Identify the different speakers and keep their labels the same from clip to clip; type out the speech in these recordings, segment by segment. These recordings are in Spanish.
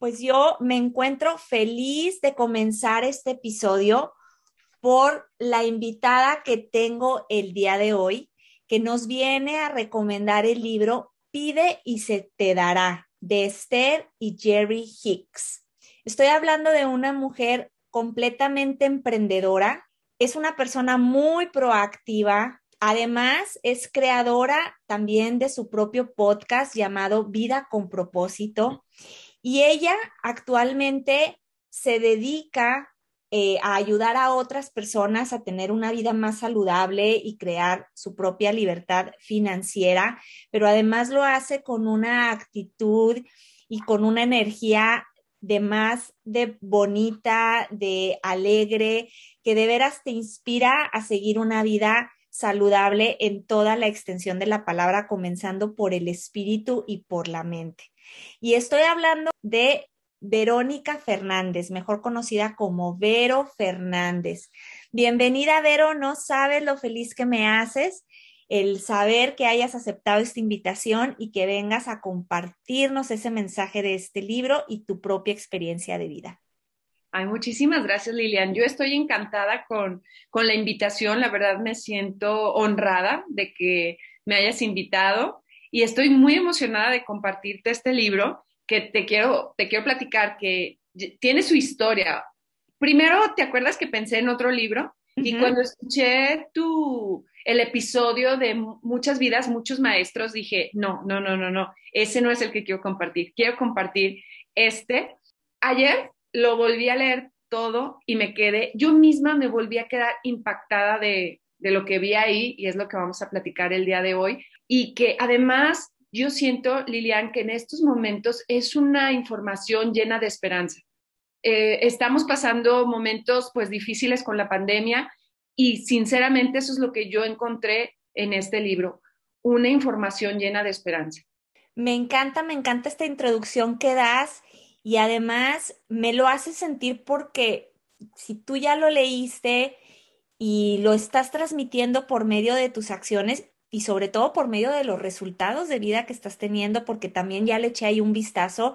Speaker 1: Pues yo me encuentro feliz de comenzar este episodio por la invitada que tengo el día de hoy, que nos viene a recomendar el libro Pide y se te dará, de Esther y Jerry Hicks. Estoy hablando de una mujer completamente emprendedora, es una persona muy proactiva, además es creadora también de su propio podcast llamado Vida con propósito y ella actualmente se dedica eh, a ayudar a otras personas a tener una vida más saludable y crear su propia libertad financiera, pero además lo hace con una actitud y con una energía de más de bonita, de alegre, que de veras te inspira a seguir una vida saludable en toda la extensión de la palabra, comenzando por el espíritu y por la mente. Y estoy hablando de Verónica Fernández, mejor conocida como Vero Fernández. Bienvenida, Vero, no sabes lo feliz que me haces el saber que hayas aceptado esta invitación y que vengas a compartirnos ese mensaje de este libro y tu propia experiencia de vida.
Speaker 2: Ay, muchísimas gracias, Lilian. Yo estoy encantada con, con la invitación. La verdad me siento honrada de que me hayas invitado y estoy muy emocionada de compartirte este libro que te quiero, te quiero platicar que tiene su historia. Primero, ¿te acuerdas que pensé en otro libro? Y cuando escuché tu, el episodio de Muchas vidas, muchos maestros, dije, no, no, no, no, no, ese no es el que quiero compartir. Quiero compartir este. Ayer lo volví a leer todo y me quedé, yo misma me volví a quedar impactada de, de lo que vi ahí y es lo que vamos a platicar el día de hoy y que además yo siento, Lilian, que en estos momentos es una información llena de esperanza. Eh, estamos pasando momentos pues difíciles con la pandemia y sinceramente eso es lo que yo encontré en este libro, una información llena de esperanza.
Speaker 1: Me encanta, me encanta esta introducción que das y además me lo hace sentir porque si tú ya lo leíste y lo estás transmitiendo por medio de tus acciones, y sobre todo por medio de los resultados de vida que estás teniendo, porque también ya le eché ahí un vistazo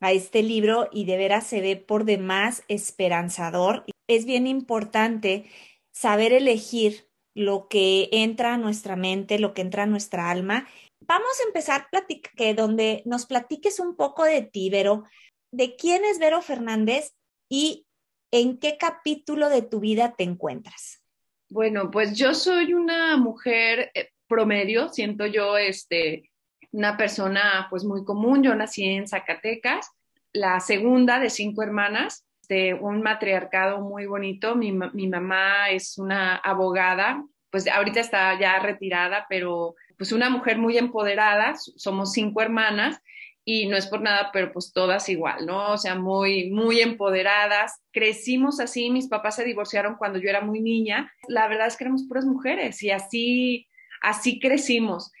Speaker 1: a este libro y de veras se ve por demás esperanzador. Es bien importante saber elegir lo que entra a nuestra mente, lo que entra a nuestra alma. Vamos a empezar que donde nos platiques un poco de ti, Vero, de quién es Vero Fernández y en qué capítulo de tu vida te encuentras.
Speaker 2: Bueno, pues yo soy una mujer eh, promedio, siento yo, este, una persona pues muy común. Yo nací en Zacatecas, la segunda de cinco hermanas, de un matriarcado muy bonito. Mi, mi mamá es una abogada, pues ahorita está ya retirada, pero pues una mujer muy empoderada. Somos cinco hermanas y no es por nada, pero pues todas igual, ¿no? O sea, muy, muy empoderadas. Crecimos así, mis papás se divorciaron cuando yo era muy niña. La verdad es que éramos puras mujeres y así Así crecimos.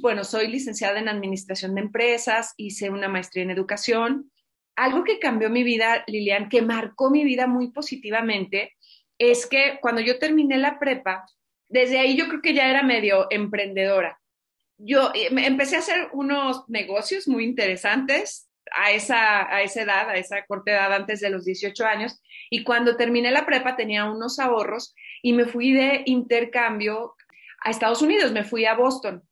Speaker 2: Bueno, soy licenciada en Administración de Empresas, hice una maestría en Educación. Algo que cambió mi vida, Lilian, que marcó mi vida muy positivamente, es que cuando yo terminé la prepa, desde ahí yo creo que ya era medio emprendedora. Yo eh, empecé a hacer unos negocios muy interesantes a esa, a esa edad, a esa corta edad antes de los 18 años, y cuando terminé la prepa tenía unos ahorros y me fui de intercambio a Estados Unidos, me fui a Boston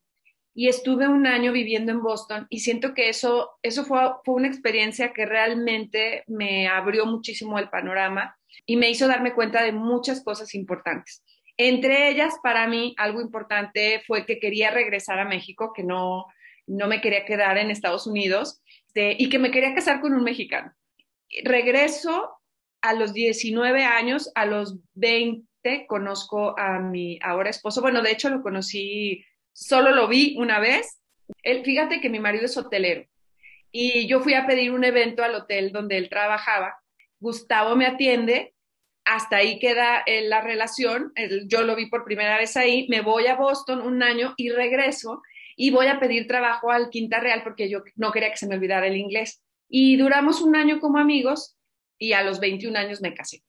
Speaker 2: y estuve un año viviendo en Boston y siento que eso, eso fue, fue una experiencia que realmente me abrió muchísimo el panorama y me hizo darme cuenta de muchas cosas importantes. Entre ellas, para mí, algo importante fue que quería regresar a México, que no, no me quería quedar en Estados Unidos este, y que me quería casar con un mexicano. Regreso a los 19 años, a los 20 conozco a mi ahora esposo. Bueno, de hecho lo conocí, solo lo vi una vez. Él, fíjate que mi marido es hotelero y yo fui a pedir un evento al hotel donde él trabajaba. Gustavo me atiende, hasta ahí queda eh, la relación, yo lo vi por primera vez ahí, me voy a Boston un año y regreso y voy a pedir trabajo al Quinta Real porque yo no quería que se me olvidara el inglés. Y duramos un año como amigos y a los 21 años me casé.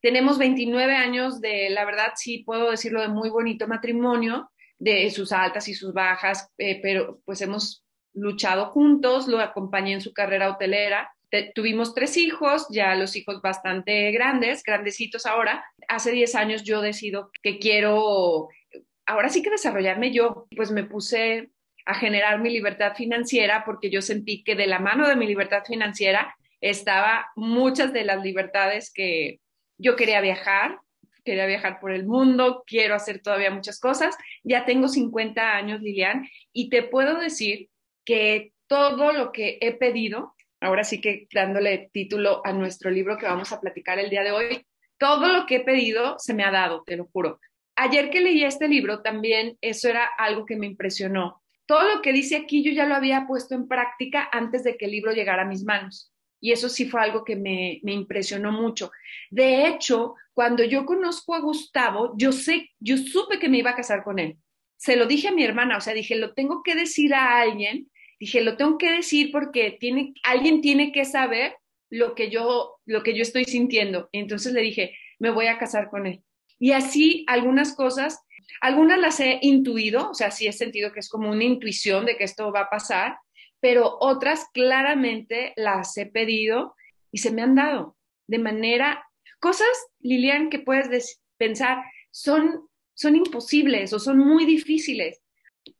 Speaker 2: Tenemos 29 años de, la verdad sí puedo decirlo, de muy bonito matrimonio, de sus altas y sus bajas, eh, pero pues hemos luchado juntos, lo acompañé en su carrera hotelera. tuvimos tres hijos, ya los hijos bastante grandes, grandecitos ahora. Hace 10 años yo decido que quiero, ahora sí que desarrollarme yo, pues me puse a generar mi libertad financiera porque yo sentí que de la mano de mi libertad financiera estaba muchas de las libertades que yo quería viajar, quería viajar por el mundo, quiero hacer todavía muchas cosas. Ya tengo 50 años, Lilian, y te puedo decir que todo lo que he pedido, ahora sí que dándole título a nuestro libro que vamos a platicar el día de hoy, todo lo que he pedido se me ha dado, te lo juro. Ayer que leí este libro también eso era algo que me impresionó. Todo lo que dice aquí yo ya lo había puesto en práctica antes de que el libro llegara a mis manos. Y eso sí fue algo que me, me impresionó mucho. De hecho, cuando yo conozco a Gustavo, yo sé, yo supe que me iba a casar con él. Se lo dije a mi hermana, o sea, dije, lo tengo que decir a alguien dije, lo tengo que decir porque tiene, alguien tiene que saber lo que yo, lo que yo estoy sintiendo. entonces le dije, me voy a casar con él. Y así algunas cosas, algunas las he intuido, o sea, sí he sentido que es como una intuición de que esto va a pasar, pero otras claramente las he pedido y se me han dado de manera, cosas, Lilian, que puedes pensar, son, son imposibles o son muy difíciles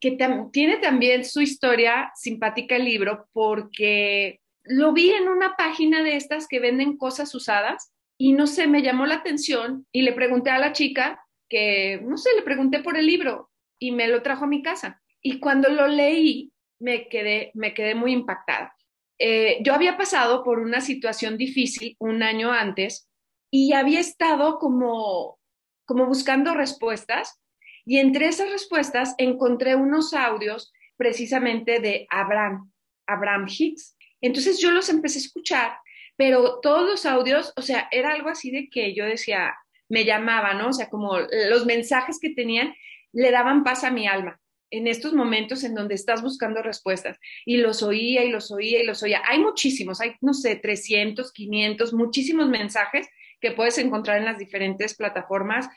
Speaker 2: que tiene también su historia simpática el libro porque lo vi en una página de estas que venden cosas usadas y no sé, me llamó la atención y le pregunté a la chica que, no sé, le pregunté por el libro y me lo trajo a mi casa. Y cuando lo leí, me quedé, me quedé muy impactada. Eh, yo había pasado por una situación difícil un año antes y había estado como, como buscando respuestas y entre esas respuestas encontré unos audios precisamente de Abraham, Abraham Hicks. Entonces yo los empecé a escuchar, pero todos los audios, o sea, era algo así de que yo decía, me llamaba, ¿no? O sea, como los mensajes que tenían le daban paz a mi alma en estos momentos en donde estás buscando respuestas. Y los oía y los oía y los oía. Hay muchísimos, hay, no sé, 300, 500, muchísimos mensajes que puedes encontrar en las diferentes plataformas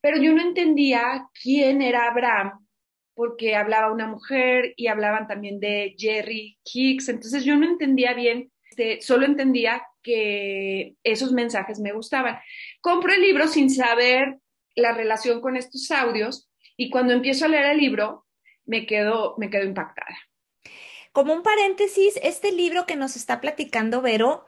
Speaker 2: pero yo no entendía quién era Abraham, porque hablaba una mujer y hablaban también de Jerry Hicks, entonces yo no entendía bien, este, solo entendía que esos mensajes me gustaban. Compro el libro sin saber la relación con estos audios y cuando empiezo a leer el libro me quedo, me quedo impactada.
Speaker 1: Como un paréntesis, este libro que nos está platicando Vero,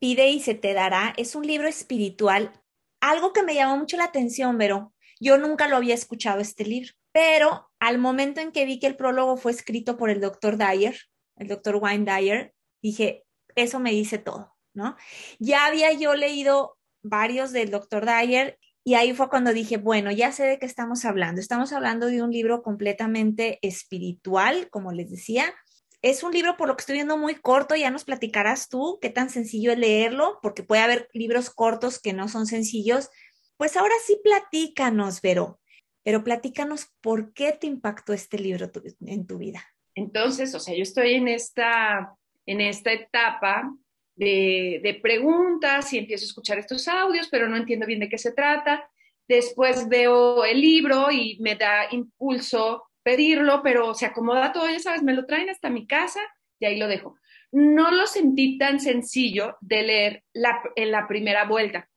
Speaker 1: Pide y se te dará, es un libro espiritual algo que me llamó mucho la atención, Vero, yo nunca lo había escuchado este libro, pero al momento en que vi que el prólogo fue escrito por el doctor Dyer, el doctor Wayne Dyer, dije, eso me dice todo, ¿no? Ya había yo leído varios del doctor Dyer y ahí fue cuando dije, bueno, ya sé de qué estamos hablando. Estamos hablando de un libro completamente espiritual, como les decía. Es un libro, por lo que estoy viendo, muy corto. Ya nos platicarás tú qué tan sencillo es leerlo, porque puede haber libros cortos que no son sencillos, pues ahora sí platícanos, Vero, pero platícanos por qué te impactó este libro en tu vida.
Speaker 2: Entonces, o sea, yo estoy en esta, en esta etapa de, de, preguntas y empiezo a escuchar estos audios, pero no entiendo bien de qué se trata. Después veo el libro y me da impulso pedirlo, pero se acomoda todo, ya sabes, me lo traen hasta mi casa y ahí lo dejo. No lo sentí tan sencillo de leer la, en la primera vuelta.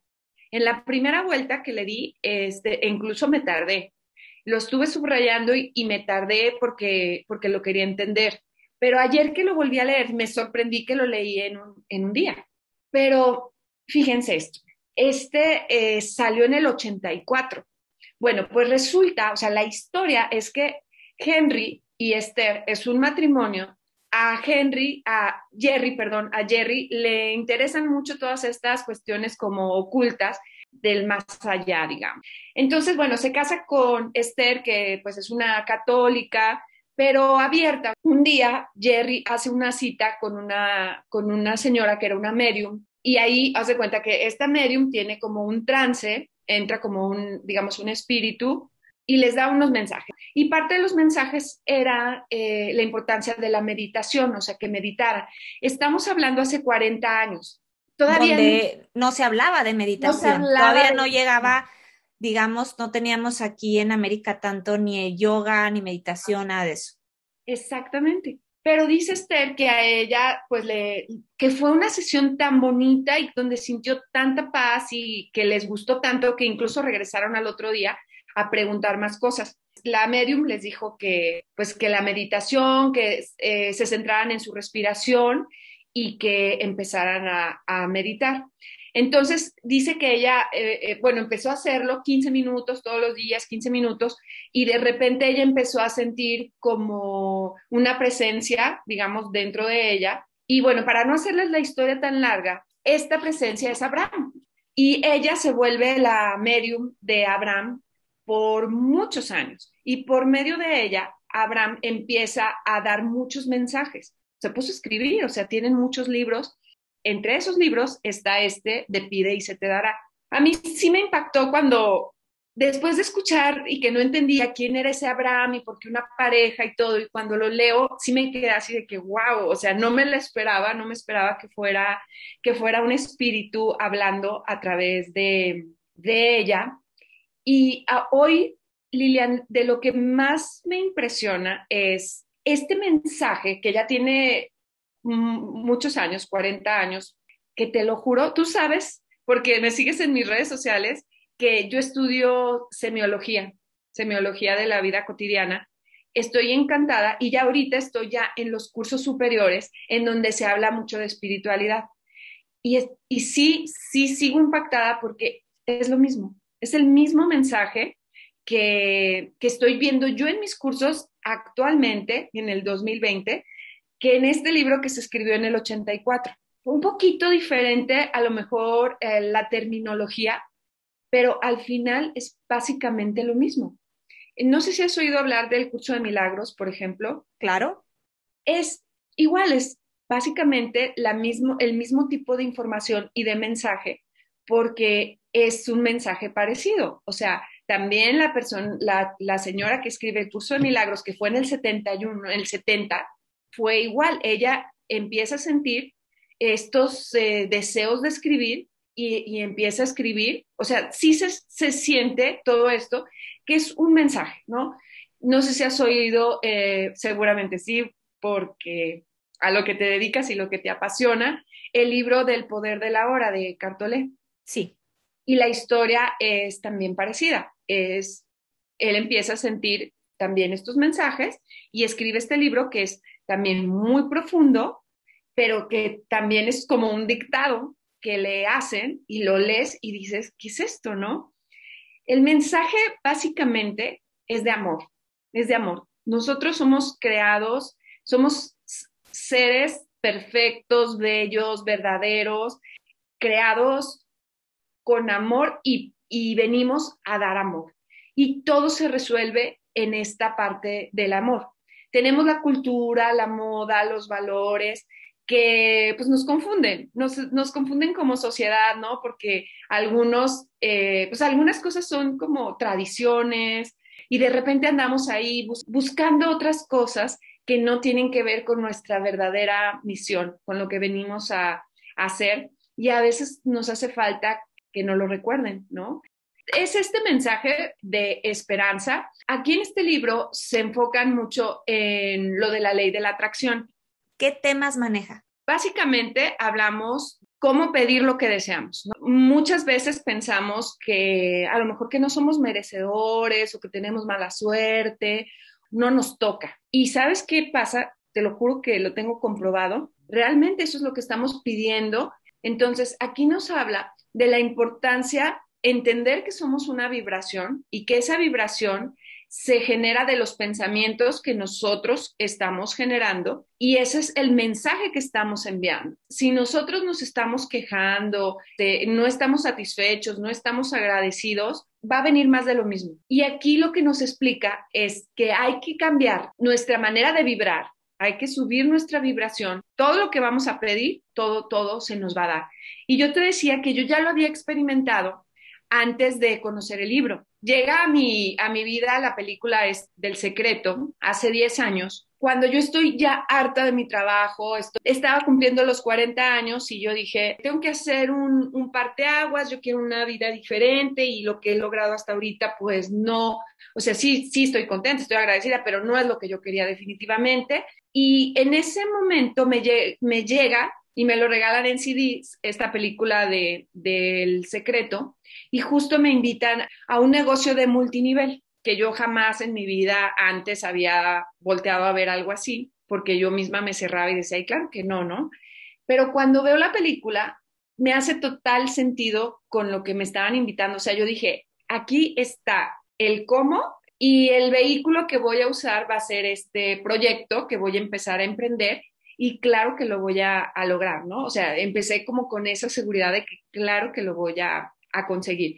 Speaker 2: En la primera vuelta que le di, este, incluso me tardé. Lo estuve subrayando y, me tardé porque, porque lo quería entender. Pero ayer que lo volví a leer, me sorprendí que lo leí en un, día. Pero fíjense esto, este eh, salió en el 84. Bueno, pues resulta, o sea, la historia es que Henry y Esther es un matrimonio a Henry, a Jerry, perdón, a Jerry le interesan mucho todas estas cuestiones como ocultas del más allá, digamos. Entonces, bueno, se casa con Esther, que pues es una católica, pero abierta. Un día Jerry hace una cita con una, con una señora que era una medium y ahí hace cuenta que esta medium tiene como un trance, entra como un, digamos, un espíritu y les da unos mensajes. Y parte de los mensajes era eh, la importancia de la meditación, o sea, que meditara. Estamos hablando hace 40 años.
Speaker 1: Todavía no, se hablaba de meditación, todavía no llegaba, digamos, no teníamos aquí en América tanto ni yoga, ni meditación, nada de eso.
Speaker 2: Exactamente. Pero dice Esther que a ella, pues, le, que fue una sesión tan bonita y donde sintió tanta paz y que les gustó tanto que incluso regresaron al otro día a preguntar más cosas. La medium les dijo que, pues, que la meditación, que eh, se centraran en su respiración y que empezaran a, meditar. Entonces dice que ella, eh, eh, bueno, empezó a hacerlo 15 minutos todos los días, 15 minutos, y de repente ella empezó a sentir como una presencia, digamos, dentro de ella. Y bueno, para no hacerles la historia tan larga, esta presencia es Abraham. Y ella se vuelve la medium de Abraham por muchos años. Y por medio de ella, Abraham empieza a dar muchos mensajes. Se puso a escribir, o sea, tienen muchos libros. Entre esos libros está este de Pide y se te dará. A mí sí me impactó cuando, después de escuchar y que no entendía quién era ese Abraham y por qué una pareja y todo, y cuando lo leo, sí me quedé así de que, wow, o sea, no me lo esperaba, no me esperaba que fuera, que fuera un espíritu hablando a través de, de ella y hoy, Lilian, de lo que más me impresiona es este mensaje que ya tiene muchos años, 40 años, que te lo juro, tú sabes, porque me sigues en mis redes sociales, que yo estudio semiología, semiología de la vida cotidiana. Estoy encantada y ya ahorita estoy ya en los cursos superiores en donde se habla mucho de espiritualidad. Y, y sí, sí sigo impactada porque es lo mismo. Es el mismo mensaje que, estoy viendo yo en mis cursos actualmente, en el 2020, que en este libro que se escribió en el 84. Un poquito diferente, a lo mejor, eh, la terminología, pero al final es básicamente lo mismo. No sé si has oído hablar del curso de milagros, por ejemplo.
Speaker 1: Claro.
Speaker 2: Es igual, es básicamente la mismo, el mismo tipo de información y de mensaje, porque es un mensaje parecido. O sea, también la persona, la, señora que escribe el curso de milagros, que fue en el 71, en el 70, fue igual. Ella empieza a sentir estos eh, deseos de escribir y, empieza a escribir. O sea, sí se, se, siente todo esto, que es un mensaje, ¿no? No sé si has oído, eh, seguramente sí, porque a lo que te dedicas y lo que te apasiona, el libro del poder de la hora de Cartolé.
Speaker 1: Sí.
Speaker 2: Y la historia es también parecida. Es, él empieza a sentir también estos mensajes y escribe este libro que es también muy profundo, pero que también es como un dictado que le hacen y lo lees y dices, ¿qué es esto, no? El mensaje básicamente es de amor, es de amor. Nosotros somos creados, somos seres perfectos, bellos, verdaderos, creados con amor y, venimos a dar amor. Y todo se resuelve en esta parte del amor. Tenemos la cultura, la moda, los valores que pues nos confunden, nos, confunden como sociedad, ¿no? Porque algunos, eh, pues algunas cosas son como tradiciones y de repente andamos ahí buscando otras cosas que no tienen que ver con nuestra verdadera misión, con lo que venimos a hacer y a veces nos hace falta que no lo recuerden, ¿no? Es este mensaje de esperanza. Aquí en este libro se enfocan mucho en lo de la ley de la atracción.
Speaker 1: ¿Qué temas maneja?
Speaker 2: Básicamente hablamos cómo pedir lo que deseamos. Muchas veces pensamos que a lo mejor que no somos merecedores o que tenemos mala suerte, no nos toca. ¿Y sabes qué pasa? Te lo juro que lo tengo comprobado. Realmente eso es lo que estamos pidiendo. Entonces, aquí nos habla de la importancia entender que somos una vibración y que esa vibración se genera de los pensamientos que nosotros estamos generando y ese es el mensaje que estamos enviando. Si nosotros nos estamos quejando, no estamos satisfechos, no estamos agradecidos, va a venir más de lo mismo. Y aquí lo que nos explica es que hay que cambiar nuestra manera de vibrar, hay que subir nuestra vibración. Todo lo que vamos a pedir, todo, todo se nos va a dar. Y yo te decía que yo ya lo había experimentado antes de conocer el libro. Llega a mi, a mi vida la película es del secreto hace 10 años, cuando yo estoy ya harta de mi trabajo, estaba cumpliendo los 40 años y yo dije, tengo que hacer un, un parteaguas, yo quiero una vida diferente y lo que he logrado hasta ahorita, pues no, o sea, sí, sí estoy contenta, estoy agradecida, pero no es lo que yo quería definitivamente. Y en ese momento me, me llega y me lo regalan en CDs, esta película de, del secreto, y justo me invitan a un negocio de multinivel, que yo jamás en mi vida antes había volteado a ver algo así, porque yo misma me cerraba y decía, claro que no, ¿no? Pero cuando veo la película, me hace total sentido con lo que me estaban invitando. O sea, yo dije, aquí está el cómo y el vehículo que voy a usar va a ser este proyecto que voy a empezar a emprender y claro que lo voy a, lograr, ¿no? O sea, empecé como con esa seguridad de que claro que lo voy a, a conseguir.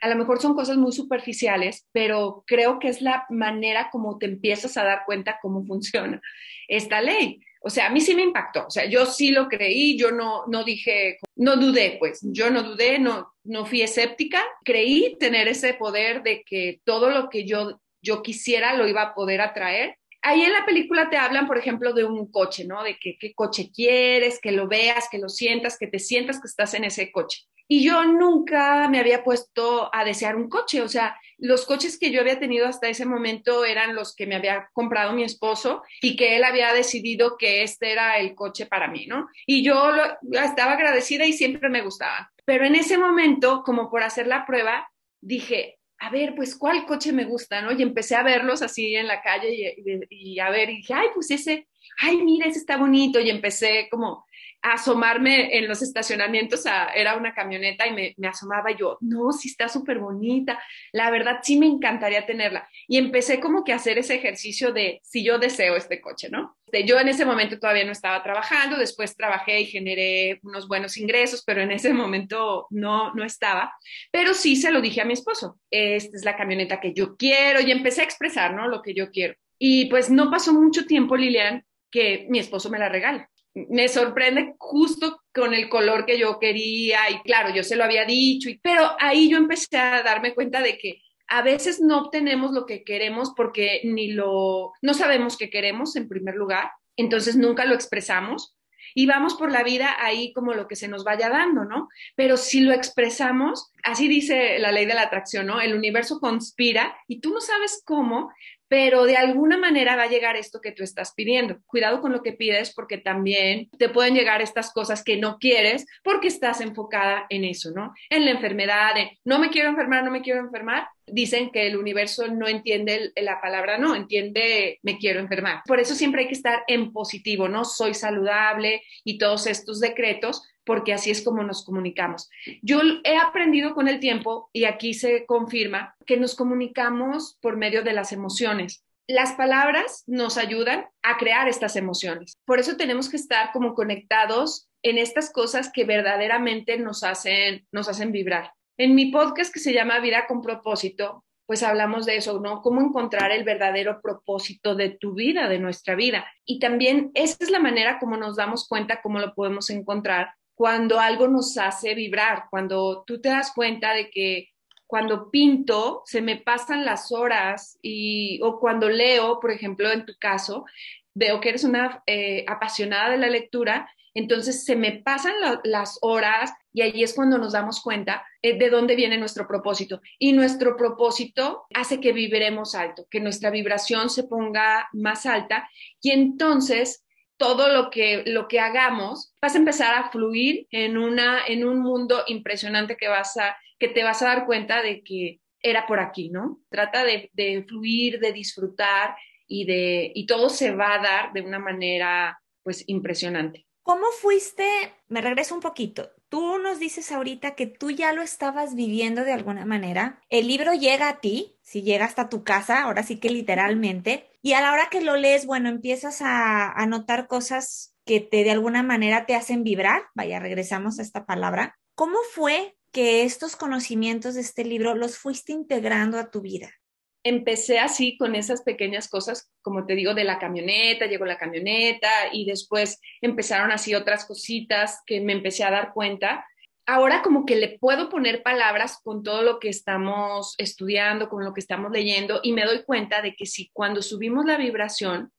Speaker 2: A lo mejor son cosas muy superficiales, pero creo que es la manera como te empiezas a dar cuenta cómo funciona esta ley. O sea, a mí sí me impactó, o sea, yo sí lo creí, yo no, no dije, no dudé, pues, yo no dudé, no, no fui escéptica, creí tener ese poder de que todo lo que yo, yo quisiera lo iba a poder atraer ahí en la película te hablan, por ejemplo, de un coche, ¿no? De qué coche quieres, que lo veas, que lo sientas, que te sientas que estás en ese coche. Y yo nunca me había puesto a desear un coche, o sea, los coches que yo había tenido hasta ese momento eran los que me había comprado mi esposo y que él había decidido que este era el coche para mí, ¿no? Y yo estaba agradecida y siempre me gustaban. Pero en ese momento, como por hacer la prueba, dije, a ver, pues, ¿cuál coche me gusta? ¿no? Y empecé a verlos así en la calle y, a ver, y dije, ay, pues ese, ay, mira, ese está bonito. Y empecé como asomarme en los estacionamientos, era una camioneta y me, asomaba yo, no, sí está súper bonita, la verdad sí me encantaría tenerla. Y empecé como que a hacer ese ejercicio de si yo deseo este coche, ¿no? Yo en ese momento todavía no estaba trabajando, después trabajé y generé unos buenos ingresos, pero en ese momento no, no estaba. Pero sí se lo dije a mi esposo, esta es la camioneta que yo quiero y empecé a expresar, ¿no? Lo que yo quiero. Y pues no pasó mucho tiempo, Lilian, que mi esposo me la regala me sorprende justo con el color que yo quería y claro, yo se lo había dicho, y, pero ahí yo empecé a darme cuenta de que a veces no obtenemos lo que queremos porque ni lo, no sabemos qué queremos en primer lugar, entonces nunca lo expresamos y vamos por la vida ahí como lo que se nos vaya dando, ¿no? Pero si lo expresamos, así dice la ley de la atracción, ¿no? El universo conspira y tú no sabes cómo, pero de alguna manera va a llegar esto que tú estás pidiendo. Cuidado con lo que pides porque también te pueden llegar estas cosas que no quieres porque estás enfocada en eso, ¿no? En la enfermedad, de no me quiero enfermar, no me quiero enfermar. Dicen que el universo no entiende la palabra no, entiende me quiero enfermar. Por eso siempre hay que estar en positivo, ¿no? Soy saludable y todos estos decretos porque así es como nos comunicamos. Yo he aprendido con el tiempo, y aquí se confirma, que nos comunicamos por medio de las emociones. Las palabras nos ayudan a crear estas emociones. Por eso tenemos que estar como conectados en estas cosas que verdaderamente nos hacen, nos hacen vibrar. En mi podcast que se llama Vida con propósito, pues hablamos de eso, ¿no? Cómo encontrar el verdadero propósito de tu vida, de nuestra vida. Y también esa es la manera como nos damos cuenta cómo lo podemos encontrar cuando algo nos hace vibrar, cuando tú te das cuenta de que cuando pinto se me pasan las horas y, o cuando leo, por ejemplo, en tu caso, veo que eres una eh, apasionada de la lectura, entonces se me pasan las horas y ahí es cuando nos damos cuenta eh, de dónde viene nuestro propósito. Y nuestro propósito hace que viviremos alto, que nuestra vibración se ponga más alta y entonces todo lo que, lo que hagamos, vas a empezar a fluir en, una, en un mundo impresionante que, vas a, que te vas a dar cuenta de que era por aquí, ¿no? Trata de, de fluir, de disfrutar y, de, y todo se va a dar de una manera pues impresionante.
Speaker 1: ¿Cómo fuiste? Me regreso un poquito. Tú nos dices ahorita que tú ya lo estabas viviendo de alguna manera. El libro llega a ti, si llega hasta tu casa, ahora sí que literalmente, y a la hora que lo lees, bueno, empiezas a, a notar cosas que te de alguna manera te hacen vibrar. Vaya, regresamos a esta palabra. ¿Cómo fue que estos conocimientos de este libro los fuiste integrando a tu vida?
Speaker 2: Empecé así con esas pequeñas cosas, como te digo, de la camioneta, llegó la camioneta y después empezaron así otras cositas que me empecé a dar cuenta. Ahora como que le puedo poner palabras con todo lo que estamos estudiando, con lo que estamos leyendo y me doy cuenta de que si cuando subimos la vibración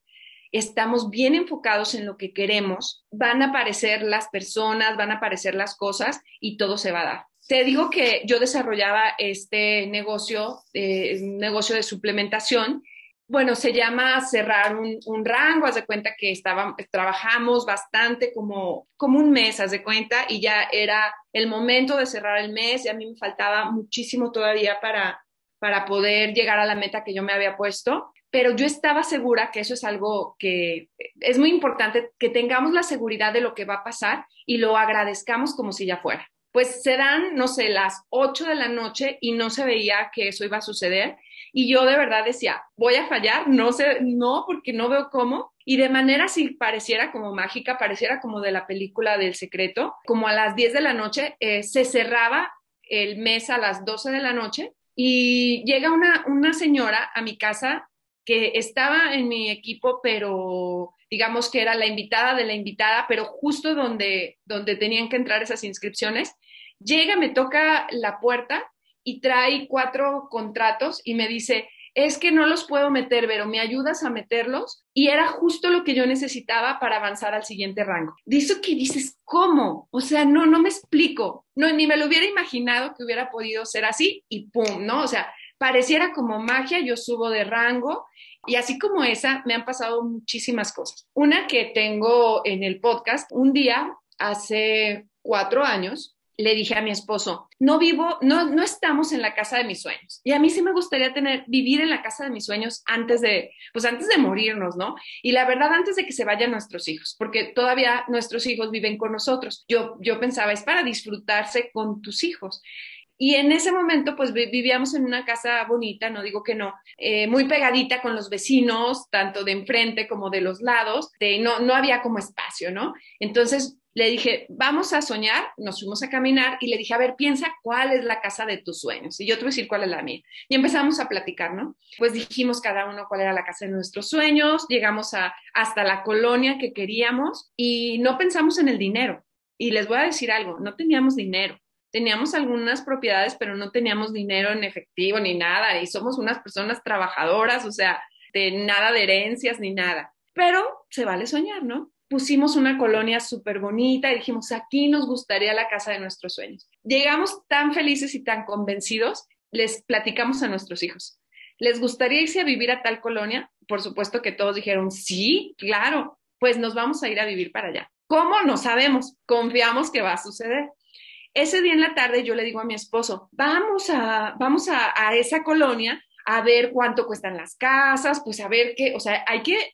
Speaker 2: estamos bien enfocados en lo que queremos, van a aparecer las personas, van a aparecer las cosas y todo se va a dar te digo que yo desarrollaba este negocio, eh, un negocio de suplementación. Bueno, se llama cerrar un, rango, haz de cuenta que estaba, trabajamos bastante como, como un mes, haz de cuenta, y ya era el momento de cerrar el mes y a mí me faltaba muchísimo todavía para, para poder llegar a la meta que yo me había puesto pero yo estaba segura que eso es algo que es muy importante, que tengamos la seguridad de lo que va a pasar y lo agradezcamos como si ya fuera pues se dan, no sé, las 8 de la noche y no se veía que eso iba a suceder. Y yo de verdad decía, voy a fallar, no sé, no, porque no veo cómo. Y de manera si pareciera como mágica, pareciera como de la película del secreto, como a las 10 de la noche eh, se cerraba el mes a las 12 de la noche y llega una, una señora a mi casa que estaba en mi equipo, pero digamos que era la invitada de la invitada, pero justo donde, donde tenían que entrar esas inscripciones, llega, me toca la puerta y trae cuatro contratos y me dice, es que no los puedo meter, pero me ayudas a meterlos. Y era justo lo que yo necesitaba para avanzar al siguiente rango. Dice que dices, ¿cómo? O sea, no, no me explico. No, ni me lo hubiera imaginado que hubiera podido ser así y pum, ¿no? O sea, pareciera como magia, yo subo de rango y así como esa, me han pasado muchísimas cosas. Una que tengo en el podcast, un día, hace cuatro años, le dije a mi esposo, no vivo, no, no estamos en la casa de mis sueños. Y a mí sí me gustaría tener, vivir en la casa de mis sueños antes de, pues antes de morirnos, ¿no? Y la verdad, antes de que se vayan nuestros hijos, porque todavía nuestros hijos viven con nosotros. Yo, yo pensaba, es para disfrutarse con tus hijos. Y en ese momento, pues vivíamos en una casa bonita, no digo que no, eh, muy pegadita con los vecinos, tanto de enfrente como de los lados, de, no, no había como espacio, ¿no? Entonces le dije, vamos a soñar, nos fuimos a caminar y le dije, a ver, piensa cuál es la casa de tus sueños. Y yo te voy a decir cuál es la mía. Y empezamos a platicar, ¿no? Pues dijimos cada uno cuál era la casa de nuestros sueños, llegamos a, hasta la colonia que queríamos y no pensamos en el dinero. Y les voy a decir algo, no teníamos dinero. Teníamos algunas propiedades, pero no teníamos dinero en efectivo ni nada. Y somos unas personas trabajadoras, o sea, de nada de herencias ni nada. Pero se vale soñar, ¿no? Pusimos una colonia súper bonita y dijimos, aquí nos gustaría la casa de nuestros sueños. Llegamos tan felices y tan convencidos, les platicamos a nuestros hijos. ¿Les gustaría irse a vivir a tal colonia? Por supuesto que todos dijeron, sí, claro, pues nos vamos a ir a vivir para allá. ¿Cómo? No sabemos, confiamos que va a suceder. Ese día en la tarde yo le digo a mi esposo, vamos a, vamos a, a esa colonia a ver cuánto cuestan las casas, pues a ver qué, o sea, hay que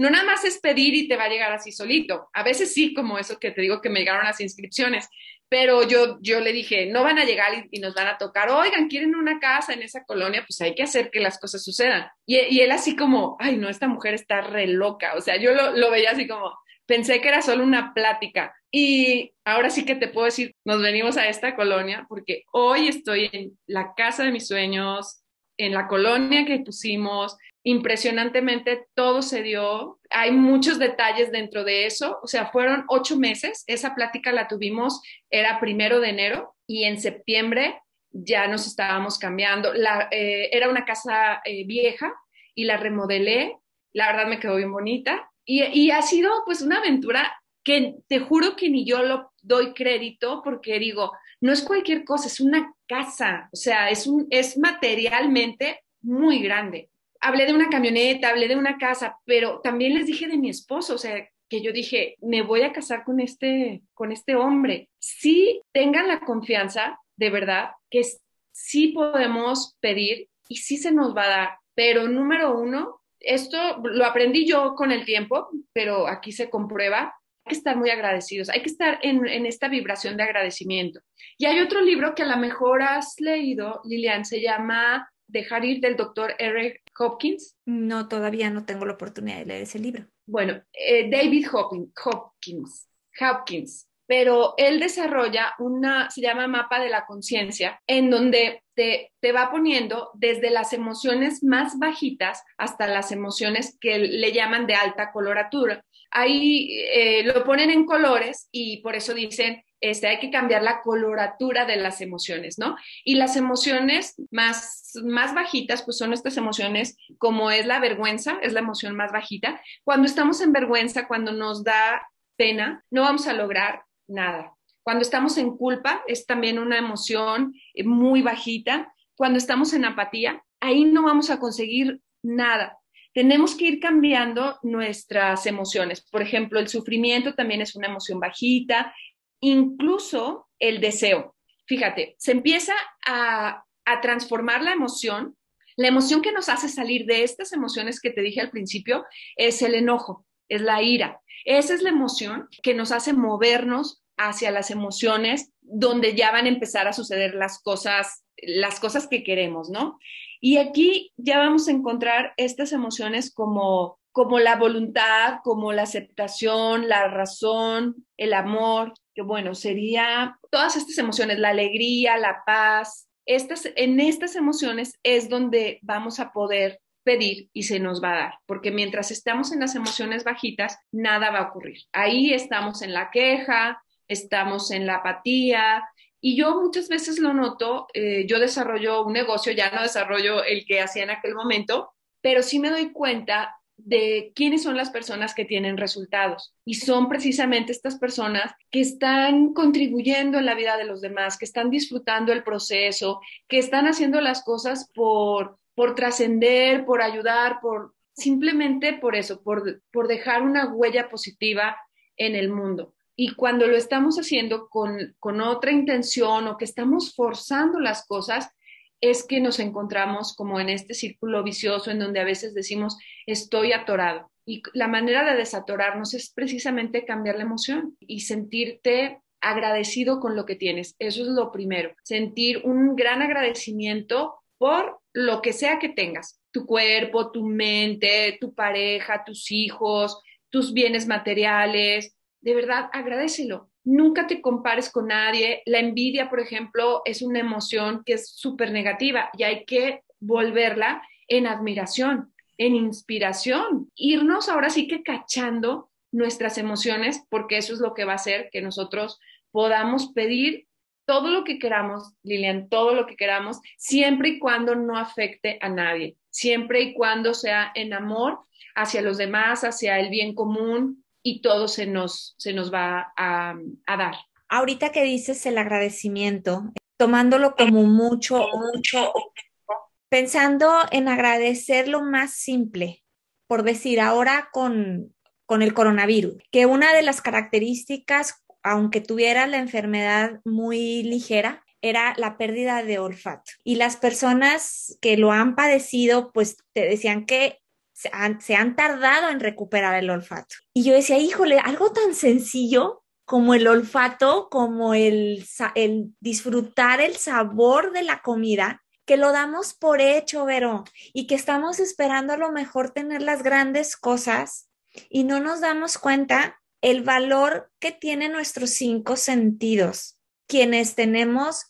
Speaker 2: no nada más es pedir y te va a llegar así solito. A veces sí, como eso que te digo que me llegaron las inscripciones, pero yo, yo le dije, no van a llegar y, nos van a tocar, oigan, quieren una casa en esa colonia, pues hay que hacer que las cosas sucedan. Y, él así como, ay, no, esta mujer está re loca. O sea, yo lo, lo veía así como, pensé que era solo una plática. Y ahora sí que te puedo decir, nos venimos a esta colonia porque hoy estoy en la casa de mis sueños, en la colonia que pusimos, impresionantemente todo se dio. Hay muchos detalles dentro de eso. O sea, fueron ocho meses. Esa plática la tuvimos, era primero de enero y en septiembre ya nos estábamos cambiando. La, eh, era una casa eh, vieja y la remodelé. La verdad me quedó bien bonita. Y, y ha sido pues una aventura que te juro que ni yo lo doy crédito porque digo, no es cualquier cosa, es una casa, o sea, es, un, es materialmente muy grande hablé de una camioneta, hablé de una casa, pero también les dije de mi esposo, o sea, que yo dije, me voy a casar con este, con este hombre. Sí tengan la confianza, de verdad, que sí podemos pedir y sí se nos va a dar, pero número uno, esto lo aprendí yo con el tiempo, pero aquí se comprueba, que estar muy agradecidos, hay que estar en, en, esta vibración de agradecimiento. Y hay otro libro que a lo mejor has leído, Lilian, se llama Dejar ir del doctor Eric Hopkins.
Speaker 1: No, todavía no tengo la oportunidad de leer ese libro.
Speaker 2: Bueno, eh, David Hopkins, Hopkins, Hopkins, pero él desarrolla una, se llama mapa de la conciencia, en donde te, te, va poniendo desde las emociones más bajitas hasta las emociones que le llaman de alta coloratura. Ahí eh, lo ponen en colores y por eso dicen este, hay que cambiar la coloratura de las emociones, ¿no? Y las emociones más, más bajitas, pues son estas emociones como es la vergüenza, es la emoción más bajita. Cuando estamos en vergüenza, cuando nos da pena, no vamos a lograr nada. Cuando estamos en culpa, es también una emoción muy bajita. Cuando estamos en apatía, ahí no vamos a conseguir nada tenemos que ir cambiando nuestras emociones. Por ejemplo, el sufrimiento también es una emoción bajita, incluso el deseo. Fíjate, se empieza a, transformar la emoción. La emoción que nos hace salir de estas emociones que te dije al principio es el enojo, es la ira. Esa es la emoción que nos hace movernos hacia las emociones donde ya van a empezar a suceder las cosas, las cosas que queremos, ¿no? Y aquí ya vamos a encontrar estas emociones como como la voluntad, como la aceptación, la razón, el amor, que bueno, sería todas estas emociones, la alegría, la paz. Estas, en estas emociones es donde vamos a poder pedir y se nos va a dar, porque mientras estamos en las emociones bajitas, nada va a ocurrir. Ahí estamos en la queja, estamos en la apatía. Y yo muchas veces lo noto, eh, yo desarrollo un negocio, ya no desarrollo el que hacía en aquel momento, pero sí me doy cuenta de quiénes son las personas que tienen resultados. Y son precisamente estas personas que están contribuyendo en la vida de los demás, que están disfrutando el proceso, que están haciendo las cosas por, por trascender, por ayudar, por simplemente por eso, por, por dejar una huella positiva en el mundo. Y cuando lo estamos haciendo con, con otra intención o que estamos forzando las cosas, es que nos encontramos como en este círculo vicioso en donde a veces decimos, estoy atorado. Y la manera de desatorarnos es precisamente cambiar la emoción y sentirte agradecido con lo que tienes. Eso es lo primero, sentir un gran agradecimiento por lo que sea que tengas, tu cuerpo, tu mente, tu pareja, tus hijos, tus bienes materiales. De verdad, agradecelo nunca te compares con nadie. La envidia, por ejemplo, es una emoción que es súper negativa y hay que volverla en admiración, en inspiración, irnos ahora sí que cachando nuestras emociones, porque eso es lo que va a hacer que nosotros podamos pedir todo lo que queramos, Lilian, todo lo que queramos, siempre y cuando no afecte a nadie, siempre y cuando sea en amor hacia los demás, hacia el bien común, y todo se nos, se nos va a, dar.
Speaker 1: Ahorita que dices el agradecimiento, tomándolo como mucho, mucho, pensando en agradecer lo más simple, por decir ahora con, con el coronavirus, que una de las características, aunque tuviera la enfermedad muy ligera, era la pérdida de olfato. Y las personas que lo han padecido, pues te decían que se han, tardado en recuperar el olfato. Y yo decía, híjole, algo tan sencillo como el olfato, como el, el disfrutar el sabor de la comida, que lo damos por hecho, Vero, y que estamos esperando a lo mejor tener las grandes cosas y no nos damos cuenta el valor que tienen nuestros cinco sentidos, quienes tenemos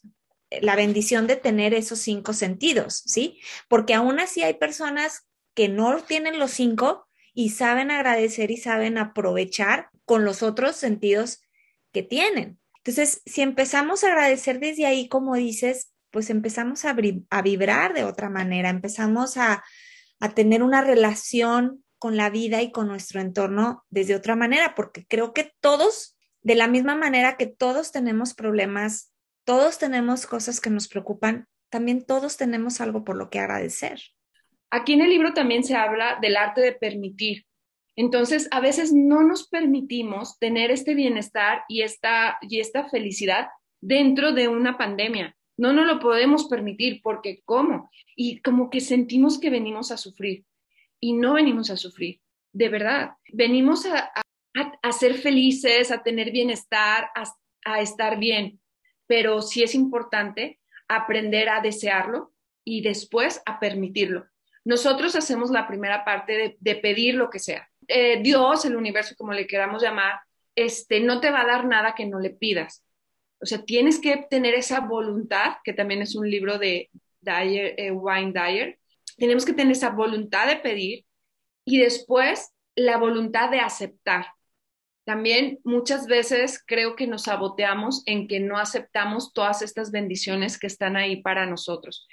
Speaker 1: la bendición de tener esos cinco sentidos, ¿sí? Porque aún así hay personas que no tienen los cinco y saben agradecer y saben aprovechar con los otros sentidos que tienen. Entonces, si empezamos a agradecer desde ahí, como dices, pues empezamos a, vibrar de otra manera, empezamos a, a tener una relación con la vida y con nuestro entorno desde otra manera, porque creo que todos, de la misma manera que todos tenemos problemas, todos tenemos cosas que nos preocupan, también todos tenemos algo por lo que agradecer.
Speaker 2: Aquí en el libro también se habla del arte de permitir. Entonces, a veces no nos permitimos tener este bienestar y esta, y esta felicidad dentro de una pandemia. No nos lo podemos permitir porque ¿cómo? Y como que sentimos que venimos a sufrir y no venimos a sufrir, de verdad. Venimos a, a, ser felices, a tener bienestar, a, estar bien, pero sí es importante aprender a desearlo y después a permitirlo. Nosotros hacemos la primera parte de, pedir lo que sea. Eh, Dios, el universo, como le queramos llamar, este, no te va a dar nada que no le pidas. O sea, tienes que tener esa voluntad, que también es un libro de Dyer, eh, Wine Dyer. Tenemos que tener esa voluntad de pedir y después la voluntad de aceptar. También muchas veces creo que nos saboteamos en que no aceptamos todas estas bendiciones que están ahí para nosotros.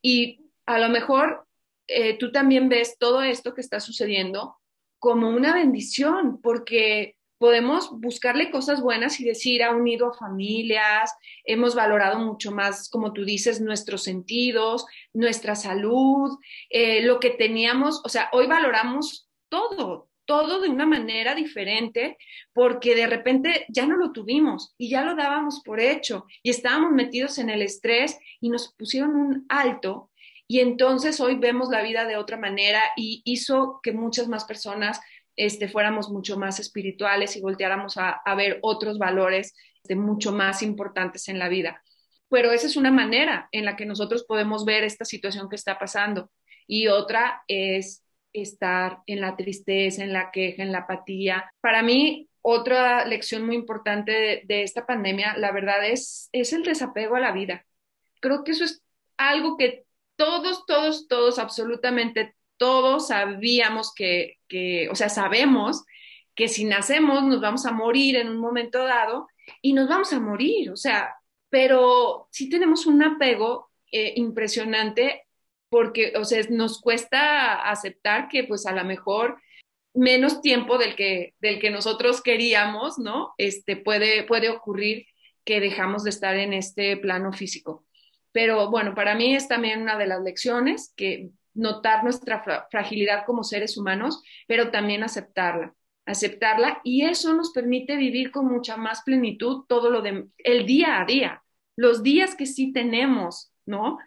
Speaker 2: Y a lo mejor eh, tú también ves todo esto que está sucediendo como una bendición, porque podemos buscarle cosas buenas y decir, ha unido a familias, hemos valorado mucho más, como tú dices, nuestros sentidos, nuestra salud, eh, lo que teníamos, o sea, hoy valoramos todo, todo de una manera diferente, porque de repente ya no lo tuvimos y ya lo dábamos por hecho y estábamos metidos en el estrés y nos pusieron un alto y entonces hoy vemos la vida de otra manera y hizo que muchas más personas este, fuéramos mucho más espirituales y volteáramos a, ver otros valores de mucho más importantes en la vida. Pero esa es una manera en la que nosotros podemos ver esta situación que está pasando. Y otra es estar en la tristeza, en la queja, en la apatía. Para mí, otra lección muy importante de, de, esta pandemia, la verdad, es, es el desapego a la vida. Creo que eso es algo que todos, todos, todos, absolutamente todos sabíamos que, que, o sea, sabemos que si nacemos nos vamos a morir en un momento dado y nos vamos a morir, o sea, pero sí tenemos un apego eh, impresionante porque, o sea, nos cuesta aceptar que pues a lo mejor menos tiempo del que, del que nosotros queríamos, ¿no? Este, puede, puede ocurrir que dejamos de estar en este plano físico. Pero bueno, para mí es también una de las lecciones que notar nuestra fragilidad como seres humanos, pero también aceptarla, aceptarla y eso nos permite vivir con mucha más plenitud todo lo de el día a día, los días que sí tenemos, ¿no?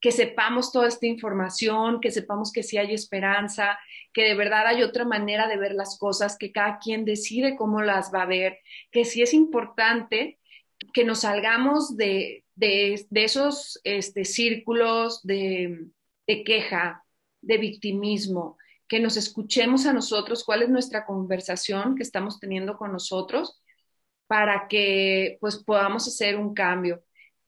Speaker 2: Que sepamos toda esta información, que sepamos que sí hay esperanza, que de verdad hay otra manera de ver las cosas, que cada quien decide cómo las va a ver, que sí es importante que nos salgamos de, de, esos este, círculos de, de queja, de victimismo, que nos escuchemos a nosotros, cuál es nuestra conversación que estamos teniendo con nosotros para que pues podamos hacer un cambio.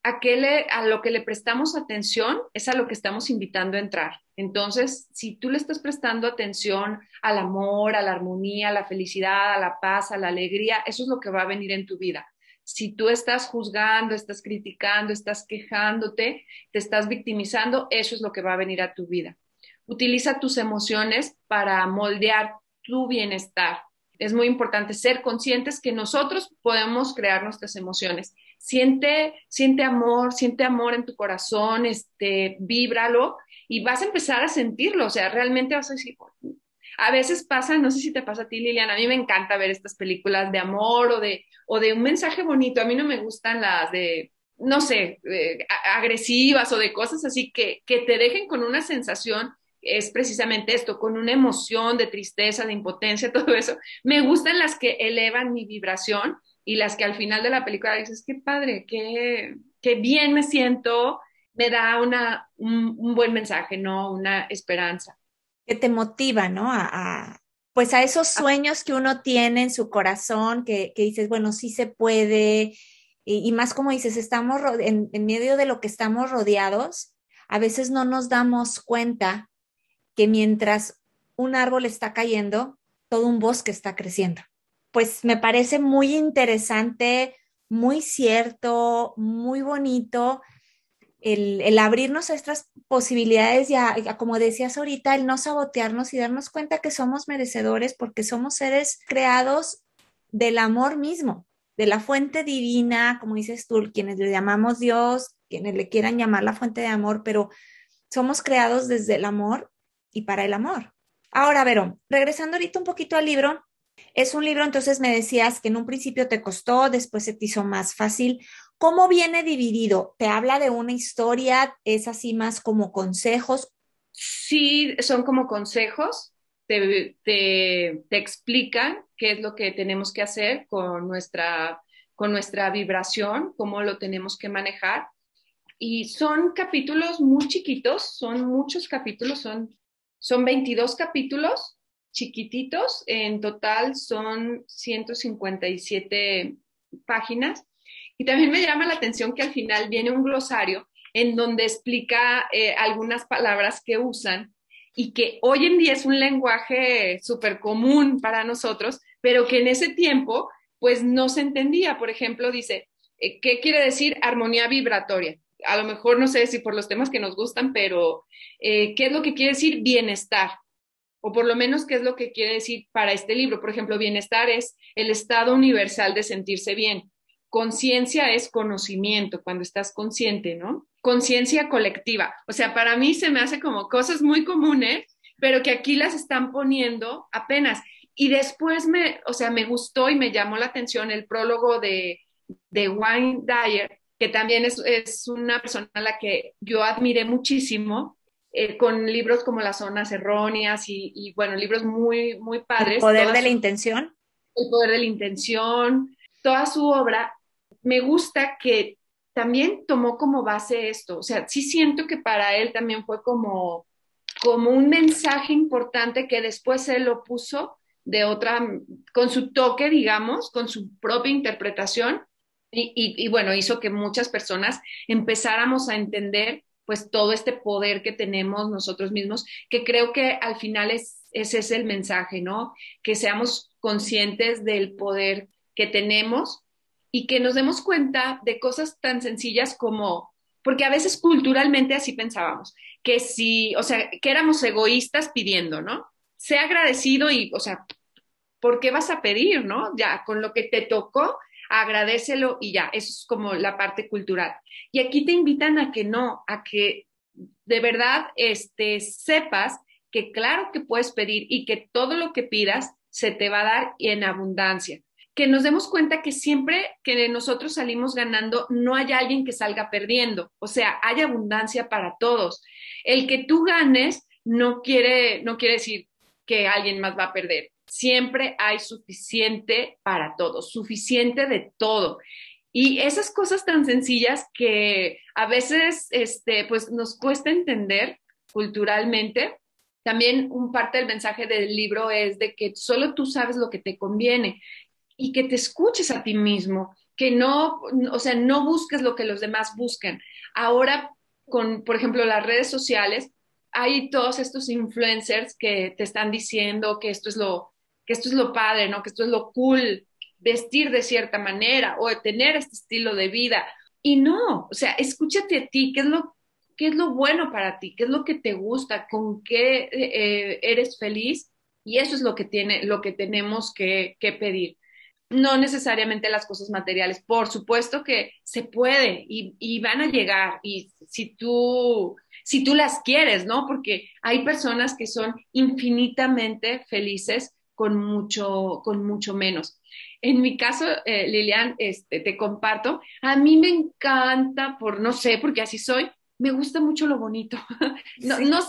Speaker 2: A, le, a lo que le prestamos atención es a lo que estamos invitando a entrar. Entonces, si tú le estás prestando atención al amor, a la armonía, a la felicidad, a la paz, a la alegría, eso es lo que va a venir en tu vida. Si tú estás juzgando, estás criticando, estás quejándote, te estás victimizando, eso es lo que va a venir a tu vida. Utiliza tus emociones para moldear tu bienestar. Es muy importante ser conscientes que nosotros podemos crear nuestras emociones. Siente, siente amor, siente amor en tu corazón, este, víbralo y vas a empezar a sentirlo. O sea, realmente vas a decir, a veces pasa, no sé si te pasa a ti, Liliana, a mí me encanta ver estas películas de amor o de, o de un mensaje bonito. A mí no me gustan las de, no sé, agresivas o de cosas así que, que te dejen con una sensación es precisamente esto, con una emoción de tristeza, de impotencia, todo eso. Me gustan las que elevan mi vibración y las que al final de la película dices, qué padre, qué, qué bien me siento, me da una, un buen mensaje, ¿no? Una esperanza
Speaker 1: que te motiva, ¿no? A, pues a esos sueños que uno tiene en su corazón, que, dices, bueno, sí se puede, y, más como dices, estamos en, en, medio de lo que estamos rodeados, a veces no nos damos cuenta que mientras un árbol está cayendo, todo un bosque está creciendo. Pues me parece muy interesante, muy cierto, muy bonito el, abrirnos a estas posibilidades ya, como decías ahorita, el no sabotearnos y darnos cuenta que somos merecedores porque somos seres creados del amor mismo, de la fuente divina, como dices tú, quienes le llamamos Dios, quienes le quieran llamar la fuente de amor, pero somos creados desde el amor y para el amor. Ahora, Verón, regresando ahorita un poquito al libro, es un libro, entonces me decías que en un principio te costó, después se te hizo más fácil. ¿Cómo viene dividido? ¿Te habla de una historia? ¿Es así más como consejos?
Speaker 2: Sí, son como consejos. te, te, te, explican qué es lo que tenemos que hacer con nuestra, con nuestra vibración, cómo lo tenemos que manejar. Y son capítulos muy chiquitos, son muchos capítulos, son, son 22 capítulos chiquititos, en total son 157 páginas. Y también me llama la atención que al final viene un glosario en donde explica eh, algunas palabras que usan y que hoy en día es un lenguaje súper común para nosotros, pero que en ese tiempo pues no se entendía. Por ejemplo, dice, eh, ¿qué quiere decir armonía vibratoria? A lo mejor no sé si por los temas que nos gustan, pero eh, ¿qué es lo que quiere decir bienestar? O por lo menos, ¿qué es lo que quiere decir para este libro? Por ejemplo, bienestar es el estado universal de sentirse bien. Conciencia es conocimiento, cuando estás consciente, ¿no? Conciencia colectiva. O sea, para mí se me hace como cosas muy comunes, pero que aquí las están poniendo apenas. Y después me, o sea, me gustó y me llamó la atención el prólogo de, de Wayne Dyer, que también es, es una persona a la que yo admiré muchísimo, eh, con libros como Las Zonas Erróneas y, y, bueno, libros muy, muy padres.
Speaker 1: El poder de la intención.
Speaker 2: El poder de la intención, toda su obra me gusta que también tomó como base esto, o sea, sí siento que para él también fue como, como un mensaje importante que después él lo puso de otra, con su toque, digamos, con su propia interpretación, y, y, bueno, hizo que muchas personas empezáramos a entender pues todo este poder que tenemos nosotros mismos, que creo que al final es, ese es el mensaje, ¿no? Que seamos conscientes del poder que tenemos y que nos demos cuenta de cosas tan sencillas como, porque a veces culturalmente así pensábamos, que si, o sea, que éramos egoístas pidiendo, ¿no? Sea agradecido y, o sea, ¿por qué vas a pedir, no? Ya, con lo que te tocó, agradecelo y ya, eso es como la parte cultural. Y aquí te invitan a que no, a que de verdad este, sepas que claro que puedes pedir y que todo lo que pidas se te va a dar en abundancia que nos demos cuenta que siempre que nosotros salimos ganando, no hay alguien que salga perdiendo. O sea, hay abundancia para todos. El que tú ganes no quiere, no quiere decir que alguien más va a perder. Siempre hay suficiente para todos, suficiente de todo. Y esas cosas tan sencillas que a veces este, pues nos cuesta entender culturalmente, también un parte del mensaje del libro es de que solo tú sabes lo que te conviene y que te escuches a ti mismo, que no, o sea, no busques lo que los demás buscan. Ahora, con, por ejemplo, las redes sociales, hay todos estos influencers que te están diciendo que esto es lo, que esto es lo padre, ¿no? Que esto es lo cool, vestir de cierta manera o tener este estilo de vida. Y no, o sea, escúchate a ti, qué es lo, qué es lo bueno para ti, qué es lo que te gusta, con qué eh, eres feliz. Y eso es lo que, tiene, lo que tenemos que, que pedir no necesariamente las cosas materiales. Por supuesto que se puede y, y, van a llegar y si tú, si tú las quieres, ¿no? Porque hay personas que son infinitamente felices con mucho, con mucho menos. En mi caso, eh, Lilian, este, te comparto, a mí me encanta, por no sé, porque así soy, me gusta mucho lo bonito. no, no,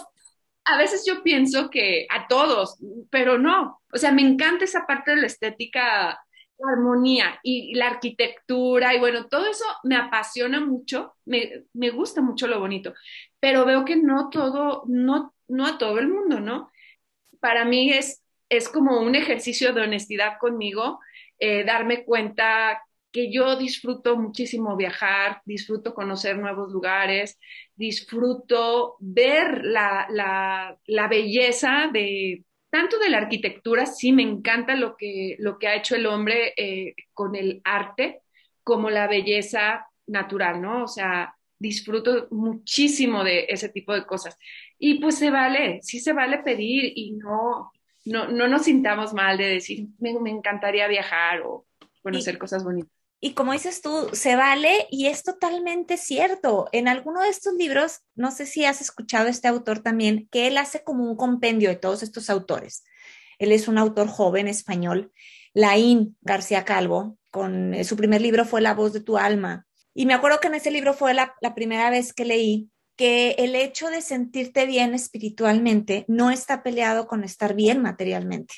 Speaker 2: a veces yo pienso que a todos, pero no. O sea, me encanta esa parte de la estética armonía y, la arquitectura y bueno, todo eso me apasiona mucho, me, me, gusta mucho lo bonito, pero veo que no todo, no, no a todo el mundo, ¿no? Para mí es, es como un ejercicio de honestidad conmigo, eh, darme cuenta que yo disfruto muchísimo viajar, disfruto conocer nuevos lugares, disfruto ver la, la, la belleza de, tanto de la arquitectura, sí me encanta lo que, lo que ha hecho el hombre eh, con el arte, como la belleza natural, ¿no? O sea, disfruto muchísimo de ese tipo de cosas. Y pues se vale, sí se vale pedir y no, no, no nos sintamos mal de decir, me, me encantaría viajar o conocer cosas bonitas.
Speaker 1: Y como dices tú, se vale y es totalmente cierto. En alguno de estos libros, no sé si has escuchado este autor también, que él hace como un compendio de todos estos autores. Él es un autor joven español, Laín García Calvo, con eh, su primer libro fue La voz de tu alma. Y me acuerdo que en ese libro fue la, la primera vez que leí que el hecho de sentirte bien espiritualmente no está peleado con estar bien materialmente,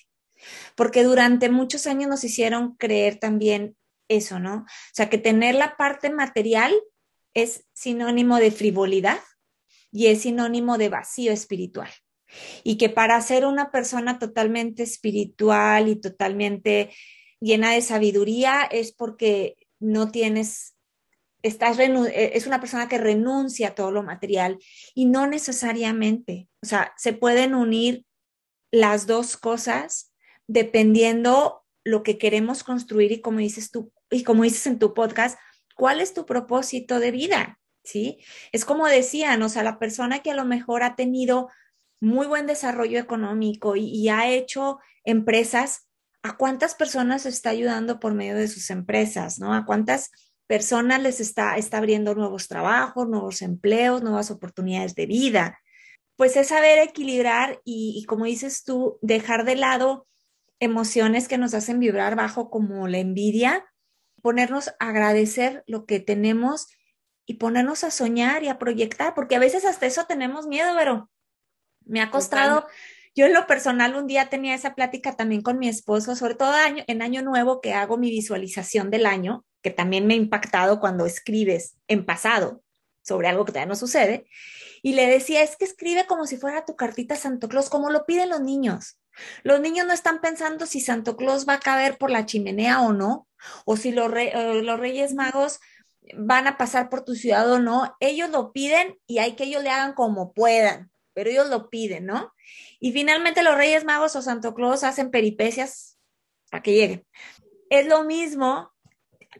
Speaker 1: porque durante muchos años nos hicieron creer también eso, ¿no? O sea, que tener la parte material es sinónimo de frivolidad y es sinónimo de vacío espiritual. Y que para ser una persona totalmente espiritual y totalmente llena de sabiduría es porque no tienes, estás, eh, es una persona que renuncia a todo lo material y no necesariamente, o sea, se pueden unir las dos cosas dependiendo lo que queremos construir y como dices tú, y como dices en tu podcast, ¿cuál es tu propósito de vida? ¿Sí? Es como decían, o sea, la persona que a lo mejor ha tenido muy buen desarrollo económico y, ha hecho empresas, ¿a cuántas personas está ayudando por medio de sus empresas, ¿no? ¿A cuántas personas les está, está abriendo nuevos trabajos, nuevos empleos, nuevas oportunidades de vida? Pues es saber equilibrar y como dices tú, dejar de lado emociones que nos hacen vibrar bajo como la envidia, ponernos a agradecer lo que tenemos y ponernos a soñar y a proyectar, porque a veces hasta eso tenemos miedo, pero me ha costado, yo en lo personal un día tenía esa plática también con mi esposo, sobre todo año, en año nuevo que hago mi visualización del año, que también me ha impactado cuando escribes en pasado sobre algo que todavía no sucede, y le decía, es que escribe como si fuera tu cartita Santo Claus, como lo piden los niños. Los niños no están pensando si Santo Claus va a caber por la chimenea o no, o si los, eh, los Reyes Magos van a pasar por tu ciudad o no. Ellos lo piden y hay que ellos le hagan como puedan, pero ellos lo piden, ¿no? Y finalmente los Reyes Magos o Santo Claus hacen peripecias para que lleguen. Es lo mismo,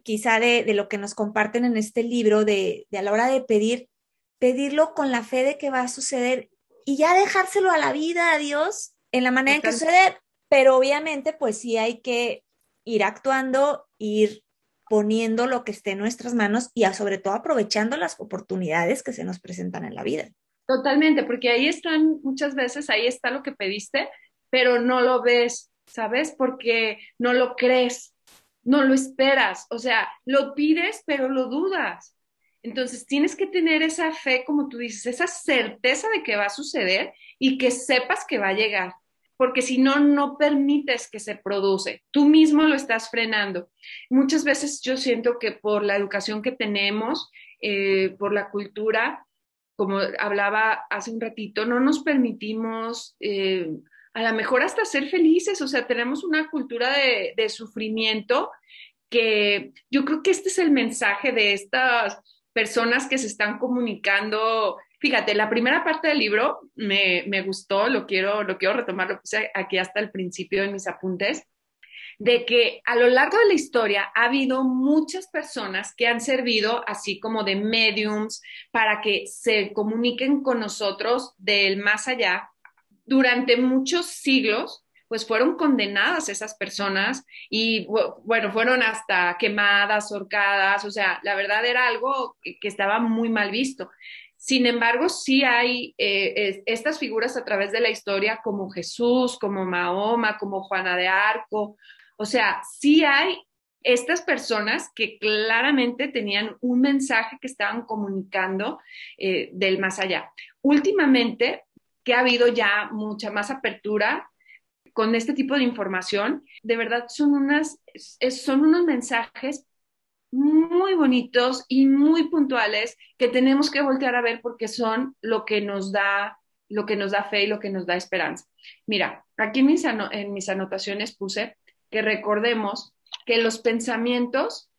Speaker 1: quizá de, de lo que nos comparten en este libro, de, de a la hora de pedir, pedirlo con la fe de que va a suceder y ya dejárselo a la vida, a Dios, en la manera en que sucede, pero obviamente pues sí hay que ir actuando, ir poniendo lo que esté en nuestras manos y sobre todo aprovechando las oportunidades que se nos presentan en la vida.
Speaker 2: Totalmente, porque ahí están muchas veces, ahí está lo que pediste, pero no lo ves, ¿sabes? Porque no lo crees, no lo esperas, o sea, lo pides, pero lo dudas. Entonces tienes que tener esa fe, como tú dices, esa certeza de que va a suceder y que sepas que va a llegar, porque si no, no permites que se produce. Tú mismo lo estás frenando. Muchas veces yo siento que por la educación que tenemos, eh, por la cultura, como hablaba hace un ratito, no nos permitimos eh, a lo mejor hasta ser felices, o sea, tenemos una cultura de, de sufrimiento que yo creo que este es el mensaje de estas personas que se están comunicando. Fíjate, la primera parte del libro me, me gustó, lo quiero, lo quiero retomar, lo puse aquí hasta el principio de mis apuntes, de que a lo largo de la historia ha habido muchas personas que han servido así como de mediums para que se comuniquen con nosotros del más allá durante muchos siglos pues fueron condenadas esas personas y bueno, fueron hasta quemadas, horcadas, o sea, la verdad era algo que, estaba muy mal visto. Sin embargo, sí hay eh, estas figuras a través de la historia como Jesús, como Mahoma, como Juana de Arco, o sea, sí hay estas personas que claramente tenían un mensaje que estaban comunicando eh, del más allá. Últimamente, que ha habido ya mucha más apertura con este tipo de información, de verdad son, unas, son unos mensajes muy bonitos y muy puntuales que tenemos que voltear a ver porque son lo que nos da lo que nos da fe y lo que nos da esperanza. Mira, aquí en mis, en mis anotaciones puse que recordemos que los pensamientos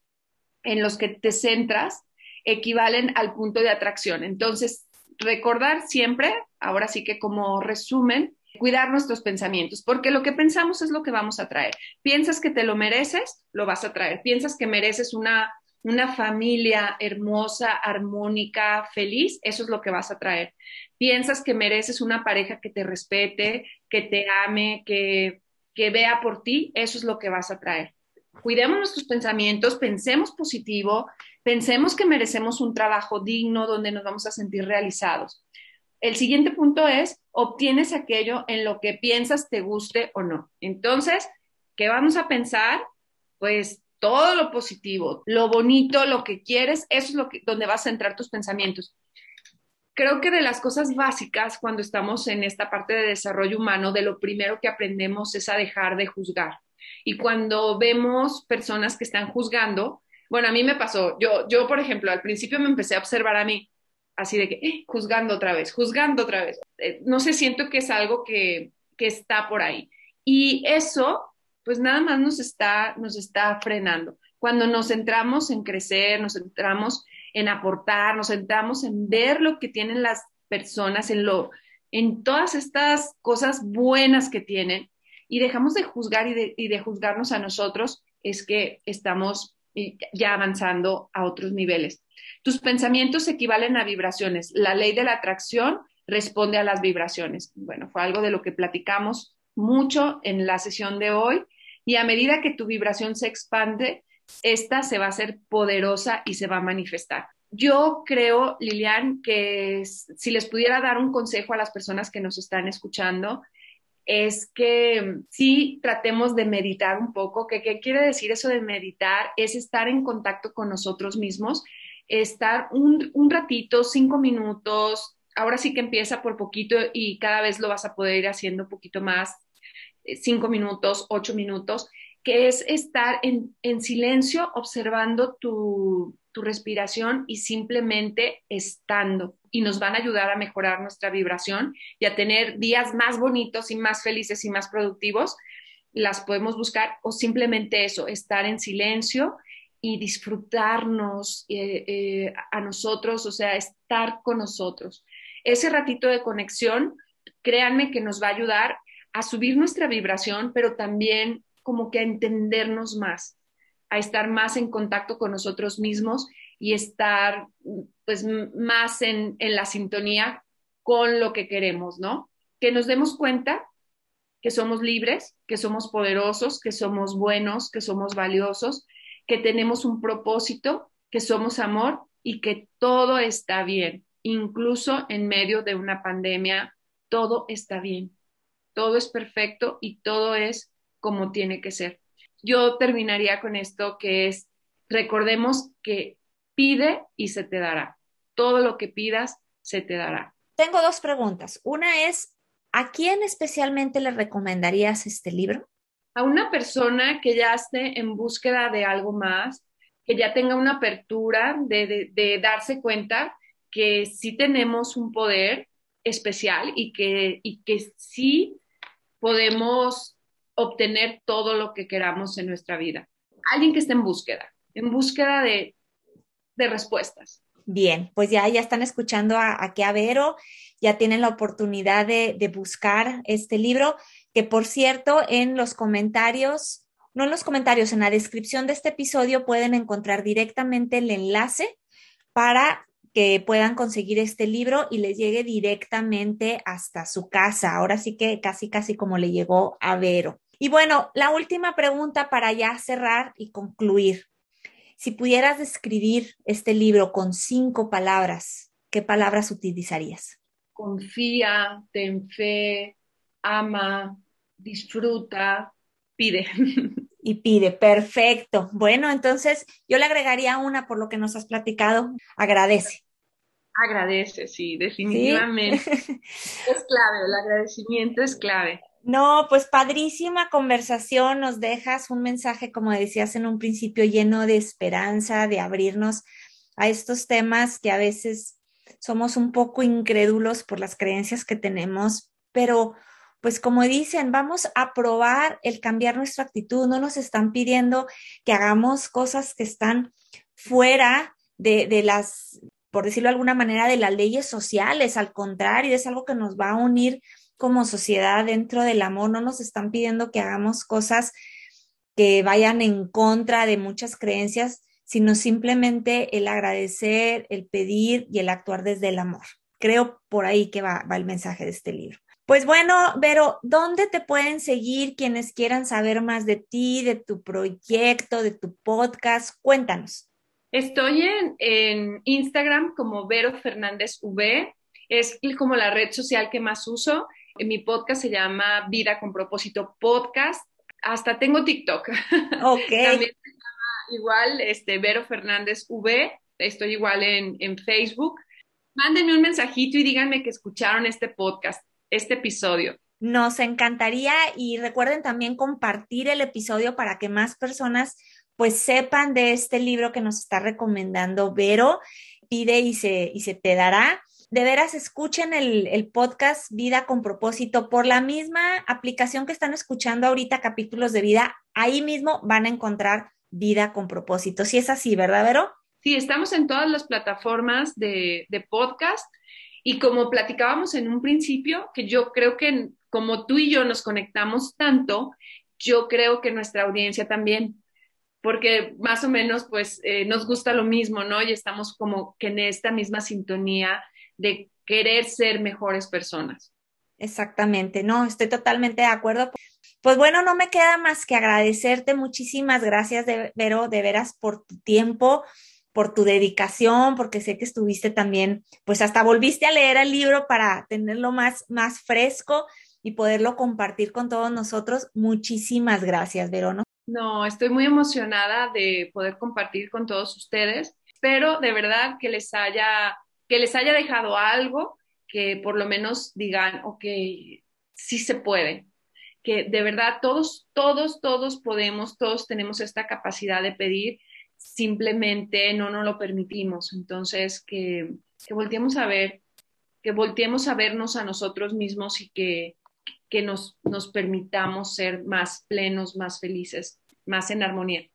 Speaker 2: en los que te centras equivalen al punto de atracción. Entonces, recordar siempre, ahora sí que como resumen, cuidar nuestros pensamientos, porque lo que pensamos es lo que vamos a traer. Piensas que te lo mereces, lo vas a traer. Piensas que mereces una, una familia hermosa, armónica, feliz, eso es lo que vas a traer. Piensas que mereces una pareja que te respete, que te ame, que, que vea por ti, eso es lo que vas a traer. Cuidemos nuestros pensamientos, pensemos positivo, pensemos que merecemos un trabajo digno donde nos vamos a sentir realizados. El siguiente punto es, obtienes aquello en lo que piensas te guste o no. Entonces, ¿qué vamos a pensar? Pues todo lo positivo, lo bonito, lo que quieres, eso es lo que, donde vas a centrar tus pensamientos. creo que de las cosas básicas cuando estamos en esta parte de desarrollo humano, de lo primero que aprendemos es a dejar de juzgar. Y cuando vemos personas que están juzgando, bueno, a mí me pasó, yo, yo por ejemplo, al principio me empecé a observar a mí, así de que, eh, juzgando otra vez, juzgando otra vez. Eh, no sé, siento que es algo que, que está por ahí. Y eso, pues nada más nos está, nos está frenando. Cuando nos centramos en crecer, nos centramos en aportar, nos centramos en ver lo que tienen las personas, en lo, en todas estas cosas buenas que tienen y dejamos de juzgar y de, y de juzgarnos a nosotros, es que estamos ya avanzando a otros niveles. Tus pensamientos equivalen a vibraciones. La ley de la atracción responde a las vibraciones. Bueno, fue algo de lo que platicamos mucho en la sesión de hoy y a medida que tu vibración se expande, esta se va a hacer poderosa y se va a manifestar. Yo creo, Lilian, que si les pudiera dar un consejo a las personas que nos están escuchando, es que sí tratemos de meditar un poco. ¿Qué, ¿Qué quiere decir eso de meditar? Es estar en contacto con nosotros mismos, estar un, un ratito, cinco minutos, ahora sí que empieza por poquito y cada vez lo vas a poder ir haciendo un poquito más, eh, cinco minutos, ocho minutos, que es estar en, silencio observando tu, respiración y simplemente estando. Y nos van a ayudar a mejorar nuestra vibración y a tener días más bonitos y más felices y más productivos. Las podemos buscar o simplemente eso, estar en silencio y disfrutarnos eh, eh, a nosotros, o sea, estar con nosotros. Ese ratito de conexión, créanme que nos va a ayudar a subir nuestra vibración, pero también como que a entendernos más, a estar más en contacto con nosotros mismos y estar pues más en, la sintonía con lo que queremos, ¿no? Que nos demos cuenta que somos libres, que somos poderosos, que somos buenos, que somos valiosos, que tenemos un propósito, que somos amor y que todo está bien, incluso en medio de una pandemia, todo está bien, todo es perfecto y todo es como tiene que ser. Yo terminaría con esto que es, recordemos que pide y se te dará. Todo lo que pidas se te dará.
Speaker 1: Tengo dos preguntas. Una es, ¿a quién especialmente le recomendarías este libro?
Speaker 2: A una persona que ya esté en búsqueda de algo más, que ya tenga una apertura de, de darse cuenta que sí tenemos un poder especial y que, y que sí podemos obtener todo lo que queramos en nuestra vida. Alguien que esté en búsqueda, en búsqueda de, respuestas.
Speaker 1: Bien, pues ya, ya están escuchando a, aquí a Vero, ya tienen la oportunidad de, de buscar este libro, que por cierto, en los comentarios, no en los comentarios, en la descripción de este episodio pueden encontrar directamente el enlace para que puedan conseguir este libro y les llegue directamente hasta su casa. Ahora sí que casi, casi como le llegó a Vero. Y bueno, la última pregunta para ya cerrar y concluir. Si pudieras describir este libro con cinco palabras, ¿qué palabras utilizarías?
Speaker 2: Confía, ten fe, ama, disfruta, pide.
Speaker 1: Y pide, perfecto. Bueno, entonces yo le agregaría una por lo que nos has platicado. Agradece.
Speaker 2: Agradece, sí, definitivamente. Es clave, el agradecimiento es clave.
Speaker 1: No, pues padrísima conversación, nos dejas un mensaje, como decías en un principio, lleno de esperanza, de abrirnos a estos temas que a veces somos un poco incrédulos por las creencias que tenemos, pero pues como dicen, vamos a probar el cambiar nuestra actitud, no nos están pidiendo que hagamos cosas que están fuera de, las, por decirlo de alguna manera, de las leyes sociales, al contrario, es algo que nos va a unir como sociedad dentro del amor, no nos están pidiendo que hagamos cosas que vayan en contra de muchas creencias, sino simplemente el agradecer, el pedir y el actuar desde el amor. Creo por ahí que va, va el mensaje de este libro. Pues bueno, Vero, ¿dónde te pueden seguir quienes quieran saber más de ti, de tu proyecto, de tu podcast? Cuéntanos.
Speaker 2: Estoy en, Instagram como Vero Fernández V, es como la red social que más uso. Mi podcast se llama Vida con propósito podcast. Hasta tengo TikTok.
Speaker 1: Ok.
Speaker 2: También se llama igual este, Vero Fernández V. Estoy igual en, en Facebook. Mándenme un mensajito y díganme que escucharon este podcast, este episodio.
Speaker 1: Nos encantaría y recuerden también compartir el episodio para que más personas pues sepan de este libro que nos está recomendando Vero. Pide y se, y se te dará. De veras, escuchen el, el podcast Vida con propósito por la misma aplicación que están escuchando ahorita, capítulos de vida. Ahí mismo van a encontrar Vida con propósito. Si es así, ¿verdad, Vero?
Speaker 2: Sí, estamos en todas las plataformas de, de podcast y como platicábamos en un principio, que yo creo que como tú y yo nos conectamos tanto, yo creo que nuestra audiencia también, porque más o menos pues eh, nos gusta lo mismo, ¿no? Y estamos como que en esta misma sintonía de querer ser mejores personas.
Speaker 1: Exactamente, no, estoy totalmente de acuerdo. Pues bueno, no me queda más que agradecerte. Muchísimas gracias, de, Vero, de veras, por tu tiempo, por tu dedicación, porque sé que estuviste también, pues hasta volviste a leer el libro para tenerlo más, más fresco y poderlo compartir con todos nosotros. Muchísimas gracias, Verono.
Speaker 2: No, estoy muy emocionada de poder compartir con todos ustedes. Espero de verdad que les haya, que les haya dejado algo, que por lo menos digan, ok, sí se puede, que de verdad todos, todos, todos podemos, todos tenemos esta capacidad de pedir, simplemente no nos lo permitimos. Entonces, que, que volteemos a ver, que volteemos a vernos a nosotros mismos y que que nos, nos permitamos ser más plenos, más felices, más en armonía.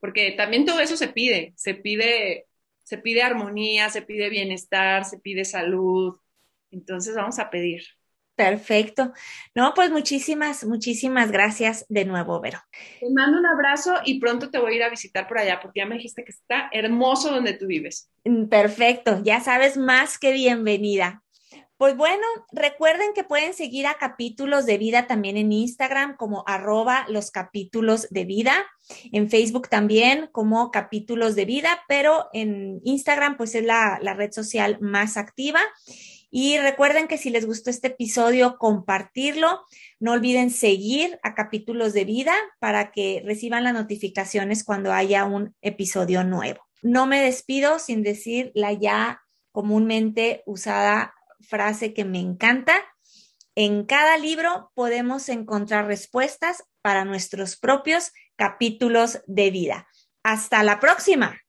Speaker 2: Porque también todo eso se pide, se pide, se pide armonía, se pide bienestar, se pide salud. Entonces vamos a pedir.
Speaker 1: Perfecto. No, pues muchísimas, muchísimas gracias de nuevo, Vero.
Speaker 2: Te mando un abrazo y pronto te voy a ir a visitar por allá porque ya me dijiste que está hermoso donde tú vives.
Speaker 1: Mm, perfecto, ya sabes más que bienvenida. Pues bueno, recuerden que pueden seguir a capítulos de vida también en Instagram como arroba los capítulos de vida, en Facebook también como capítulos de vida, pero en Instagram pues es la, la red social más activa. Y recuerden que si les gustó este episodio, compartirlo. No olviden seguir a capítulos de vida para que reciban las notificaciones cuando haya un episodio nuevo. No me despido sin decir la ya comúnmente usada frase que me encanta. En cada libro podemos encontrar respuestas para nuestros propios capítulos de vida. Hasta la próxima.